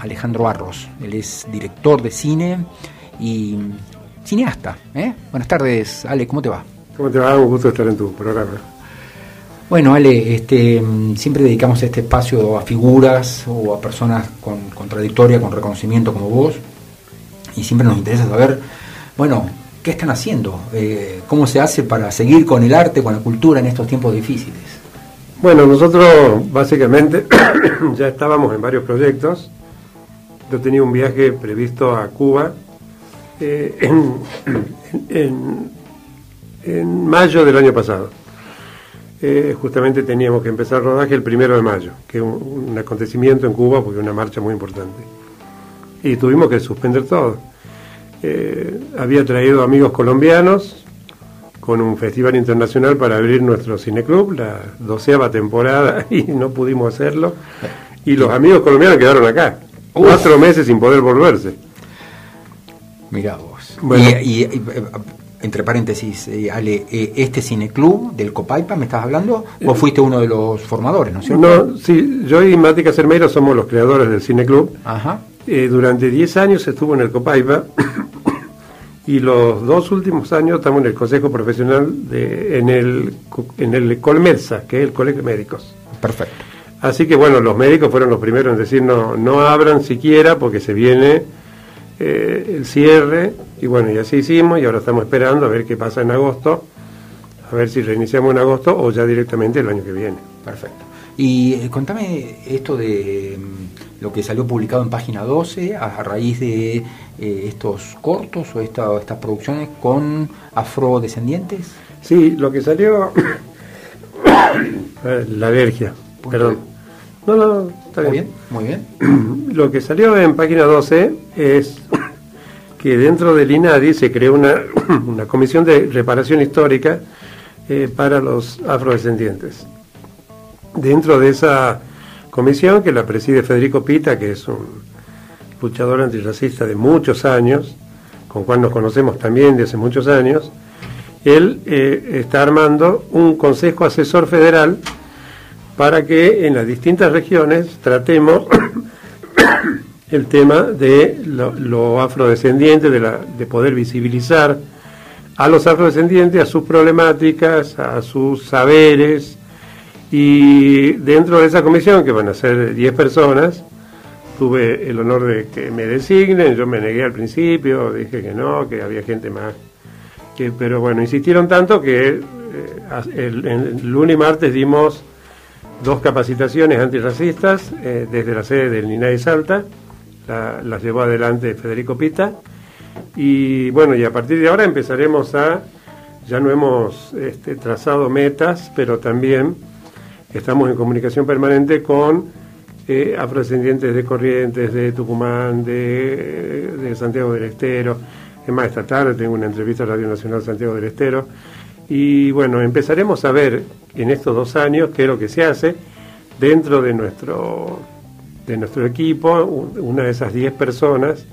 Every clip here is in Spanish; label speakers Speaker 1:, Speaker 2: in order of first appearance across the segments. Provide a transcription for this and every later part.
Speaker 1: Alejandro Arros. Él es director de cine y cineasta. ¿eh? Buenas tardes, Ale, ¿cómo te va?
Speaker 2: ¿Cómo te va? Un gusto estar en tu programa.
Speaker 1: Bueno, Ale, este, siempre dedicamos este espacio a figuras o a personas con, con trayectoria, con reconocimiento como vos, y siempre nos interesa saber, bueno, ¿qué están haciendo? Eh, ¿Cómo se hace para seguir con el arte, con la cultura en estos tiempos difíciles?
Speaker 2: Bueno, nosotros básicamente ya estábamos en varios proyectos. Yo tenía un viaje previsto a Cuba eh, en, mayo del año pasado. Eh, justamente teníamos que empezar el rodaje el primero de mayo, que es un, acontecimiento en Cuba porque una marcha muy importante. Y tuvimos que suspender todo. Eh, había traído amigos colombianos con un festival internacional para abrir nuestro cineclub, la doceava temporada, y no pudimos hacerlo. Y los amigos colombianos quedaron acá, Uf. cuatro meses sin poder volverse.
Speaker 1: Mira vos. Bueno, y, y, y, entre paréntesis, eh, Ale, eh, este cineclub del Copaipa, ¿me estás hablando? ¿Vos fuiste uno de los formadores, no es cierto?
Speaker 2: No, sí, yo y Mati Casermeiro somos los creadores del cineclub.
Speaker 1: Ajá.
Speaker 2: Eh, durante 10 años estuvo en el Copaipa y los dos últimos años estamos en el Consejo Profesional de, en el en el Colmersa, que es el Colegio de Médicos.
Speaker 1: Perfecto.
Speaker 2: Así que bueno, los médicos fueron los primeros en decir no, no abran siquiera porque se viene eh, el cierre y bueno, y así hicimos y ahora estamos esperando a ver qué pasa en agosto, a ver si reiniciamos en agosto o ya directamente el año que viene.
Speaker 1: Perfecto. Y eh, contame esto de mm, lo que salió publicado en página 12 a, a raíz de eh, estos cortos o esta, estas producciones con afrodescendientes.
Speaker 2: Sí, lo que salió. la alergia, perdón. No, no, está
Speaker 1: muy
Speaker 2: bien.
Speaker 1: bien. Muy bien.
Speaker 2: Lo que salió en página 12 es que dentro del INADI se creó una, una comisión de reparación histórica eh, para los afrodescendientes. Dentro de esa comisión, que la preside Federico Pita, que es un luchador antirracista de muchos años, con cual nos conocemos también de hace muchos años, él eh, está armando un consejo asesor federal para que en las distintas regiones tratemos el tema de lo, lo afrodescendiente, de, la, de poder visibilizar a los afrodescendientes, a sus problemáticas, a sus saberes, y dentro de esa comisión, que van a ser 10 personas, tuve el honor de que me designen, yo me negué al principio, dije que no, que había gente más. Pero bueno, insistieron tanto que eh, el, lunes y martes dimos dos capacitaciones antirracistas eh, desde la sede del INAI Salta, la, las llevó adelante Federico Pita, y bueno, y a partir de ahora empezaremos a, ya no hemos este, trazado metas, pero también estamos en comunicación permanente con eh, afrodescendientes de Corrientes, de Tucumán, de, de, Santiago del Estero. Es más, esta tarde tengo una entrevista a Radio Nacional Santiago del Estero. Y bueno, empezaremos a ver en estos dos años qué es lo que se hace dentro de nuestro, de nuestro equipo. Una de esas 10 personas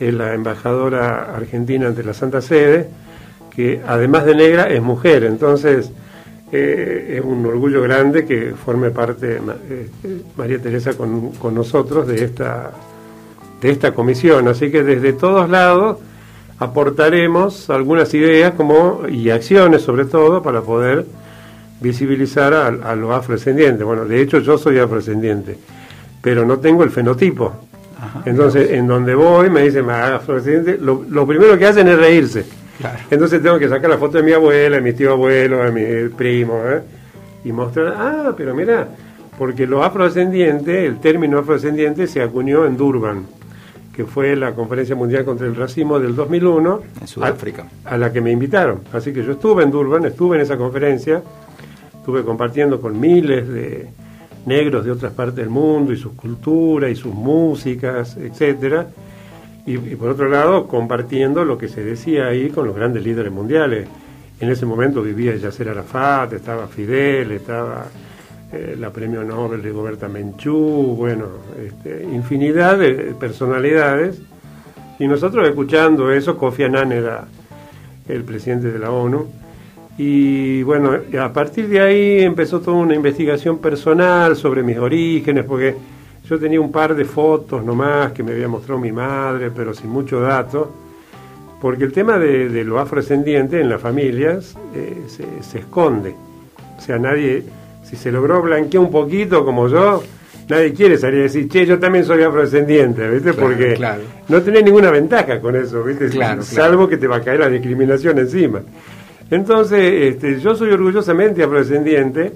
Speaker 2: es la embajadora argentina ante la Santa Sede, que además de negra es mujer. Entonces, eh, es un orgullo grande que forme parte eh, María Teresa con, con, nosotros de esta, de esta comisión. Así que desde todos lados aportaremos algunas ideas como, y acciones sobre todo para poder visibilizar a, a los afrodescendientes. Bueno, de hecho yo soy afrodescendiente, pero no tengo el fenotipo. Ajá, Entonces, en donde voy me dicen, afrodescendiente, lo, lo primero que hacen es reírse. Claro. Entonces tengo que sacar la foto de mi abuela, de mi tío abuelo, de mi primo, ¿eh? y mostrar, ah, pero mira, porque lo afrodescendiente, el término afrodescendiente se acuñó en Durban, que fue la Conferencia Mundial contra el Racismo del 2001,
Speaker 1: en Sudáfrica,
Speaker 2: a, a la que me invitaron. Así que yo estuve en Durban, estuve en esa conferencia, estuve compartiendo con miles de negros de otras partes del mundo y sus culturas y sus músicas, etcétera y, por otro lado compartiendo lo que se decía ahí con los grandes líderes mundiales. En ese momento vivía Yasser Arafat, estaba Fidel, estaba eh, la premio Nobel de Goberta Menchú, bueno, este, infinidad de personalidades. Y nosotros escuchando eso, Kofi Annan era el presidente de la ONU. Y bueno, a partir de ahí empezó toda una investigación personal sobre mis orígenes, porque Yo tenía un par de fotos nomás que me había mostrado mi madre, pero sin mucho dato, porque el tema de, lo afrodescendiente en las familias eh, se, esconde. O sea, nadie, si se logró blanquear un poquito como yo, nadie quiere salir a decir, che, yo también soy afrodescendiente, ¿viste? porque no tenés ninguna ventaja con eso, ¿viste? Salvo que te va a caer la discriminación encima. Entonces, este, yo soy orgullosamente afrodescendiente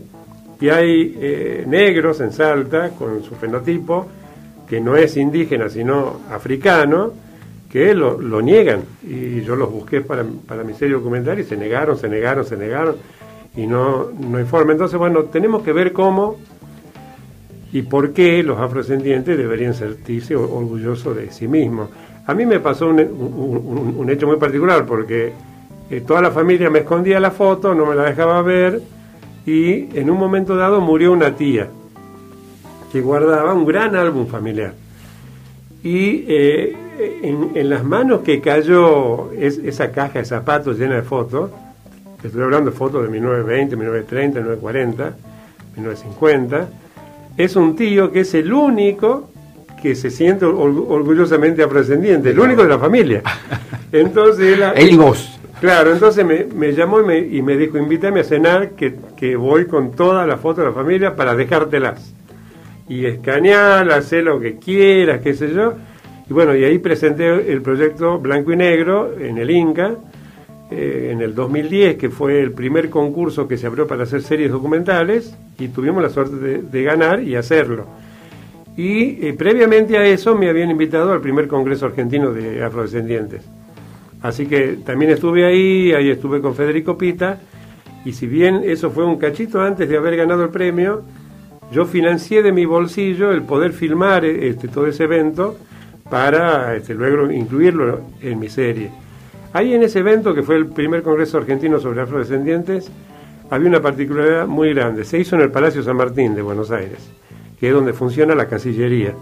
Speaker 2: y hay eh, negros en Salta con su fenotipo, que no es indígena sino africano, que lo, niegan. Y yo los busqué para, para mi serie documental y se negaron, se negaron, se negaron y no, no. Entonces, bueno, tenemos que ver cómo y por qué los afrodescendientes deberían sentirse orgullosos de sí mismos. A mí me pasó un, hecho muy particular porque eh, toda la familia me escondía la foto, no me la dejaba ver y en un momento dado murió una tía que guardaba un gran álbum familiar. Y eh, en, las manos que cayó esa caja de zapatos llena de fotos, estoy hablando de fotos de 1920, 1930, 1940, 1950, es un tío que es el único que se siente orgullosamente afrodescendiente, el único de la familia. Entonces
Speaker 1: él y vos.
Speaker 2: Claro, entonces me, llamó y me, dijo, invítame a cenar, que, voy con todas las fotos de la familia para dejártelas. Y escanear, hacer lo que quieras, qué sé yo. Y bueno, y ahí presenté el proyecto Blanco y Negro en el Inca, eh, en el 2010, que fue el primer concurso que se abrió para hacer series documentales, y tuvimos la suerte de, ganar y hacerlo. Y eh, previamente a eso me habían invitado al primer Congreso Argentino de Afrodescendientes. Así que también estuve ahí, ahí estuve con Federico Pita, y si bien eso fue un cachito antes de haber ganado el premio, yo financié de mi bolsillo el poder filmar este, todo ese evento para este, luego incluirlo en mi serie. Ahí en ese evento, que fue el primer Congreso Argentino sobre Afrodescendientes, había una particularidad muy grande. Se hizo en el Palacio San Martín de Buenos Aires, que es donde funciona la Cancillería.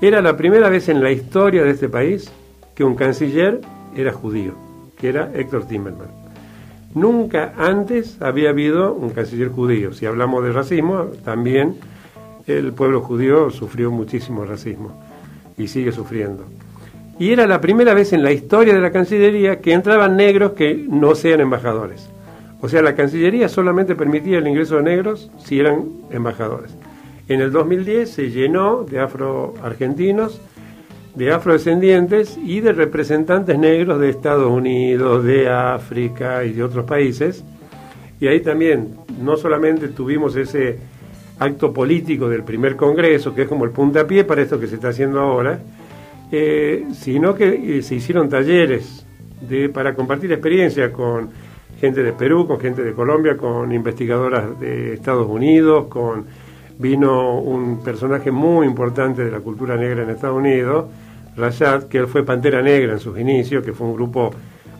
Speaker 2: Era la primera vez en la historia de este país que un canciller era judío, que era Héctor Timmerman. Nunca antes había habido un canciller judío. Si hablamos de racismo, también el pueblo judío sufrió muchísimo racismo y sigue sufriendo. Y era la primera vez en la historia de la Cancillería que entraban negros que no sean embajadores. O sea, la Cancillería solamente permitía el ingreso de negros si eran embajadores. En el 2010 se llenó de afroargentinos de afrodescendientes y de representantes negros de Estados Unidos, de África y de otros países. Y ahí también no solamente tuvimos ese acto político del primer Congreso, que es como el puntapié para esto que se está haciendo ahora, eh, sino que eh, se hicieron talleres de, para compartir experiencia con gente de Perú, con gente de Colombia, con investigadoras de Estados Unidos, con vino un personaje muy importante de la cultura negra en Estados Unidos, Rashad, que él fue Pantera Negra en sus inicios, que fue un grupo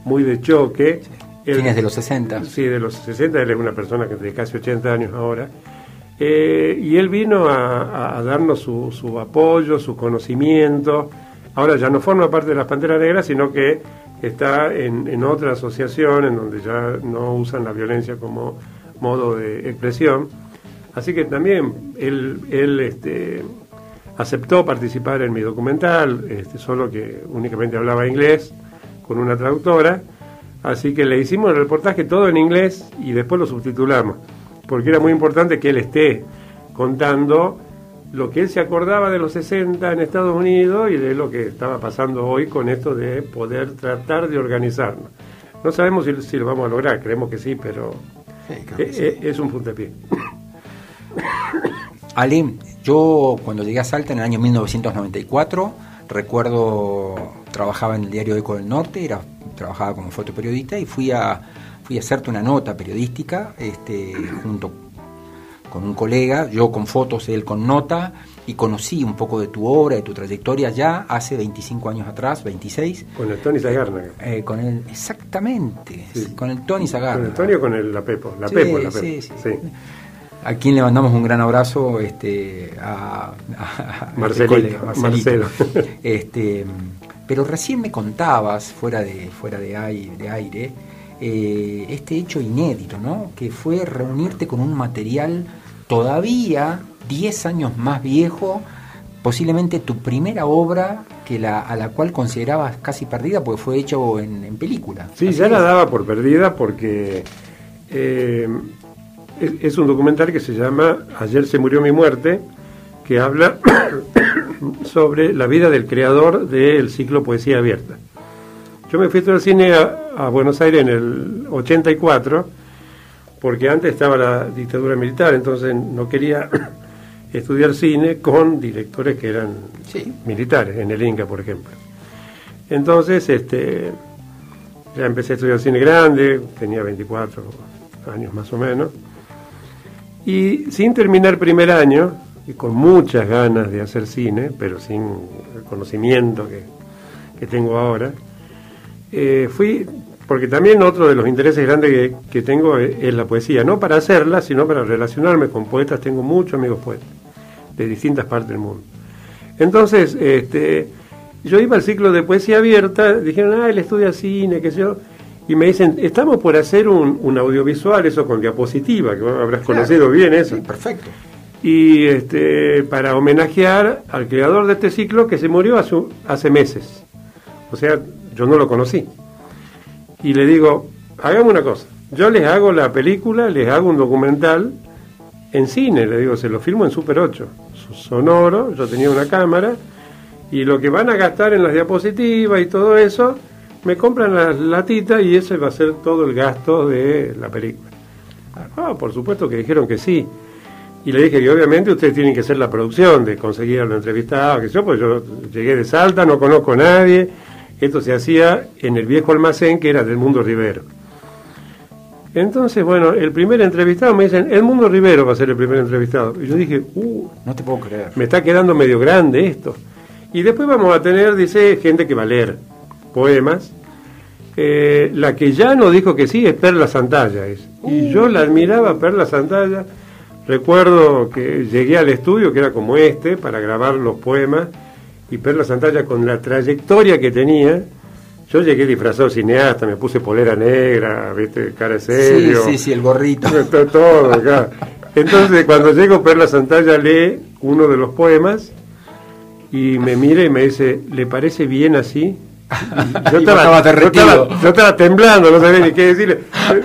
Speaker 2: muy de choque.
Speaker 1: ¿Tienes de los 60?
Speaker 2: Sí, de los 60, él es una persona que de casi 80 años ahora. Eh, y él vino a, darnos su, su, apoyo, su conocimiento. Ahora ya no forma parte de las Panteras Negras, sino que está en, en otra asociación en donde ya no usan la violencia como modo de expresión. Así que también él, él este, aceptó participar en mi documental, este, solo que únicamente hablaba inglés, con una traductora, así que le hicimos el reportaje todo en inglés y después lo subtitulamos, porque era muy importante que él esté contando lo que él se acordaba de los 60 en Estados Unidos y de lo que estaba pasando hoy con esto de poder tratar de organizarnos. No sabemos si, lo vamos a lograr, creemos que sí, pero e, e, es, un puntapié.
Speaker 1: Ali, yo cuando llegué a Salta en el año 1994, recuerdo, trabajaba en el diario Eco del Norte, era, trabajaba como fotoperiodista y fui a, fui a hacerte una nota periodística este, junto con un colega, yo con fotos, él con nota, y conocí un poco de tu obra, de tu trayectoria ya hace 25 años atrás, 26.
Speaker 2: Con el Tony Zagarna.
Speaker 1: Eh, con el, exactamente, con el Tony Zagarna.
Speaker 2: Con el Tony o con el La Pepo, La Pepo, la Pepo. Sí, sí
Speaker 1: a quien le mandamos un gran abrazo este, a,
Speaker 2: este Marcelo.
Speaker 1: Este, pero recién me contabas, fuera de, fuera de aire, eh, este hecho inédito, ¿no? que fue reunirte con un material todavía 10 años más viejo posiblemente tu primera obra que la, a la cual considerabas casi perdida porque fue hecho en, película.
Speaker 2: Sí, ya la daba por perdida porque eh, es, un documental que se llama Ayer se murió mi muerte, que habla sobre la vida del creador del ciclo Poesía Abierta. Yo me fui al cine a, Buenos Aires en el 84, porque antes estaba la dictadura militar, entonces no quería estudiar cine con directores que eran militares, en el Inca, por ejemplo. Entonces, este, ya empecé a estudiar cine grande, tenía 24 años más o menos, y sin terminar primer año, y con muchas ganas de hacer cine, pero sin el conocimiento que, tengo ahora, eh, fui, porque también otro de los intereses grandes que, que tengo es, es, la poesía, no para hacerla, sino para relacionarme con poetas, tengo muchos amigos poetas de distintas partes del mundo. Entonces, este, yo iba al ciclo de poesía abierta, dijeron, ah, él estudia cine, qué sé yo, y me dicen, estamos por hacer un, audiovisual, eso con diapositiva, que habrás conocido bien eso.
Speaker 1: perfecto.
Speaker 2: Y este, para homenajear al creador de este ciclo que se murió hace, hace meses. O sea, yo no lo conocí. Y le digo, hagamos una cosa, yo les hago la película, les hago un documental en cine, le digo, se lo filmo en Super 8 sonoro, yo tenía una cámara, y lo que van a gastar en las diapositivas y todo eso, me compran las latitas y ese va a ser todo el gasto de la película. Ah, por supuesto que dijeron que sí. Y le dije que obviamente ustedes tienen que hacer la producción de conseguir a los entrevistados, que yo, pues yo llegué de Salta, no conozco a nadie. Esto se hacía en el viejo almacén que era del Mundo Rivero. Entonces, bueno, el primer entrevistado me dicen, el Mundo Rivero va a ser el primer entrevistado. Y yo dije, uh,
Speaker 1: no te puedo creer.
Speaker 2: Me está quedando medio grande esto. Y después vamos a tener, dice, gente que va a leer poemas. Eh, la que ya no dijo que sí es Perla Santalla. Es. Y uh. yo la admiraba, Perla Santalla. Recuerdo que llegué al estudio, que era como este, para grabar los poemas. Y Perla Santalla, con la trayectoria que tenía, yo llegué disfrazado cineasta, me puse polera negra, viste, cara serio.
Speaker 1: Sí, sí, sí, el gorrito.
Speaker 2: Todo, acá. Entonces, cuando llego, Perla Santalla lee uno de los poemas y me mira y me dice, ¿le parece bien así?
Speaker 1: Yo estaba,
Speaker 2: yo, yo estaba, temblando, no sabía ni qué decirle.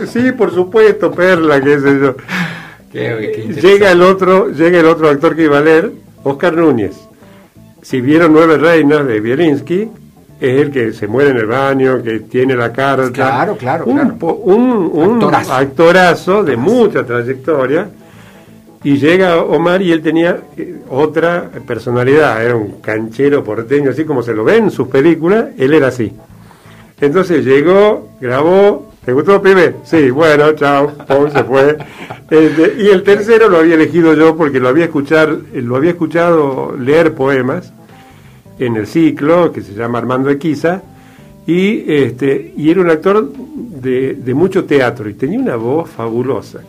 Speaker 2: Sí, por supuesto, Perla, qué sé yo. llega el otro, llega el otro actor que iba a leer, Oscar Núñez. Si vieron Nueve Reinas de Bielinski, es el que se muere en el baño, que tiene la carta.
Speaker 1: Claro, claro,
Speaker 2: un, Un, actorazo. de mucha trayectoria. Y llega Omar y él tenía eh, otra personalidad, era un canchero porteño, así como se lo ven en sus películas, él era así. Entonces llegó, grabó, ¿te gustó, pibe? Sí, bueno, chao, se fue. Este, y el tercero lo había elegido yo porque lo había, escuchar, lo había escuchado leer poemas en el ciclo, que se llama Armando Equiza, y, este, y era un actor de, de mucho teatro y tenía una voz fabulosa.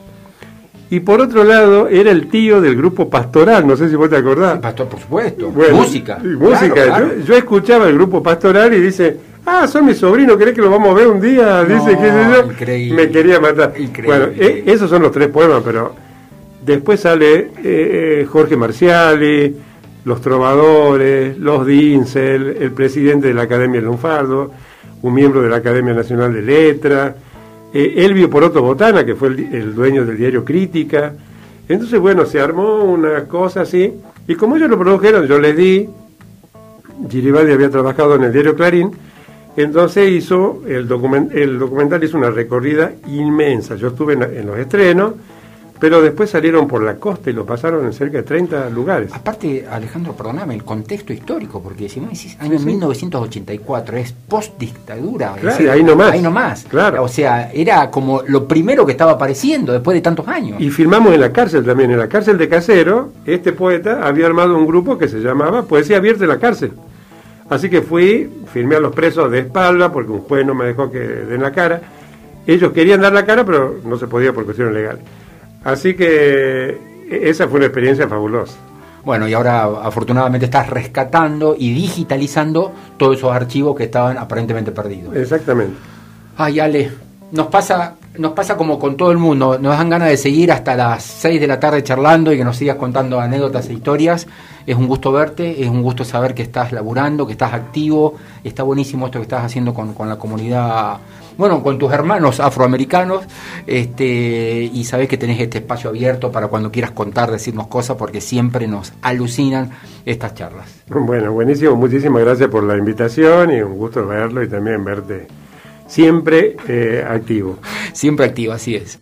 Speaker 2: Y por otro lado, era el tío del grupo pastoral, no sé si vos te acordás.
Speaker 1: pastor, por supuesto. música.
Speaker 2: Música. Yo, escuchaba el grupo pastoral y dice, ah, son mis sobrinos, ¿querés que lo vamos a ver un día? dice, que Me quería matar. Bueno, e, esos son los tres poemas, pero después sale eh, eh, Jorge Marciali, los trovadores, los Dinsel, el presidente de la Academia Lunfardo, un miembro de la Academia Nacional de Letras, eh, Elvio Poroto Botana, que fue el, dueño del diario Crítica. Entonces, bueno, se armó una cosa así, y como ellos lo produjeron, yo les di, Giribaldi había trabajado en el diario Clarín, entonces hizo, el, el documental hizo una recorrida inmensa. Yo estuve en los estrenos, pero después salieron por la costa y lo pasaron en cerca de 30 lugares.
Speaker 1: Aparte, Alejandro, perdóname, el contexto histórico, porque si me decís año 1984, es post-dictadura.
Speaker 2: Claro, ahí nomás.
Speaker 1: Ahí nomás. Claro. O sea, era como lo primero que estaba apareciendo después de tantos años.
Speaker 2: Y filmamos en la cárcel también. En la cárcel de Casero, este poeta había armado un grupo que se llamaba Poesía Abierta en la Cárcel. Así que fui, filmé a los presos de espalda, porque un juez no me dejó que den la cara. Ellos querían dar la cara, pero no se podía por cuestiones legales. Así que esa fue una experiencia fabulosa.
Speaker 1: Bueno, y ahora afortunadamente estás rescatando y digitalizando todos esos archivos que estaban aparentemente perdidos.
Speaker 2: Exactamente.
Speaker 1: Ay, Ale, nos pasa nos pasa como con todo el mundo, nos dan ganas de seguir hasta las 6 de la tarde charlando y que nos sigas contando anécdotas e historias. Es un gusto verte, es un gusto saber que estás laburando, que estás activo, está buenísimo esto que estás haciendo con, con la comunidad, bueno, con tus hermanos afroamericanos, este, y sabes que tenés este espacio abierto para cuando quieras contar, decirnos cosas, porque siempre nos alucinan estas charlas.
Speaker 2: Bueno, buenísimo, muchísimas gracias por la invitación y un gusto verlo y también verte siempre eh, activo.
Speaker 1: Siempre activo, así es.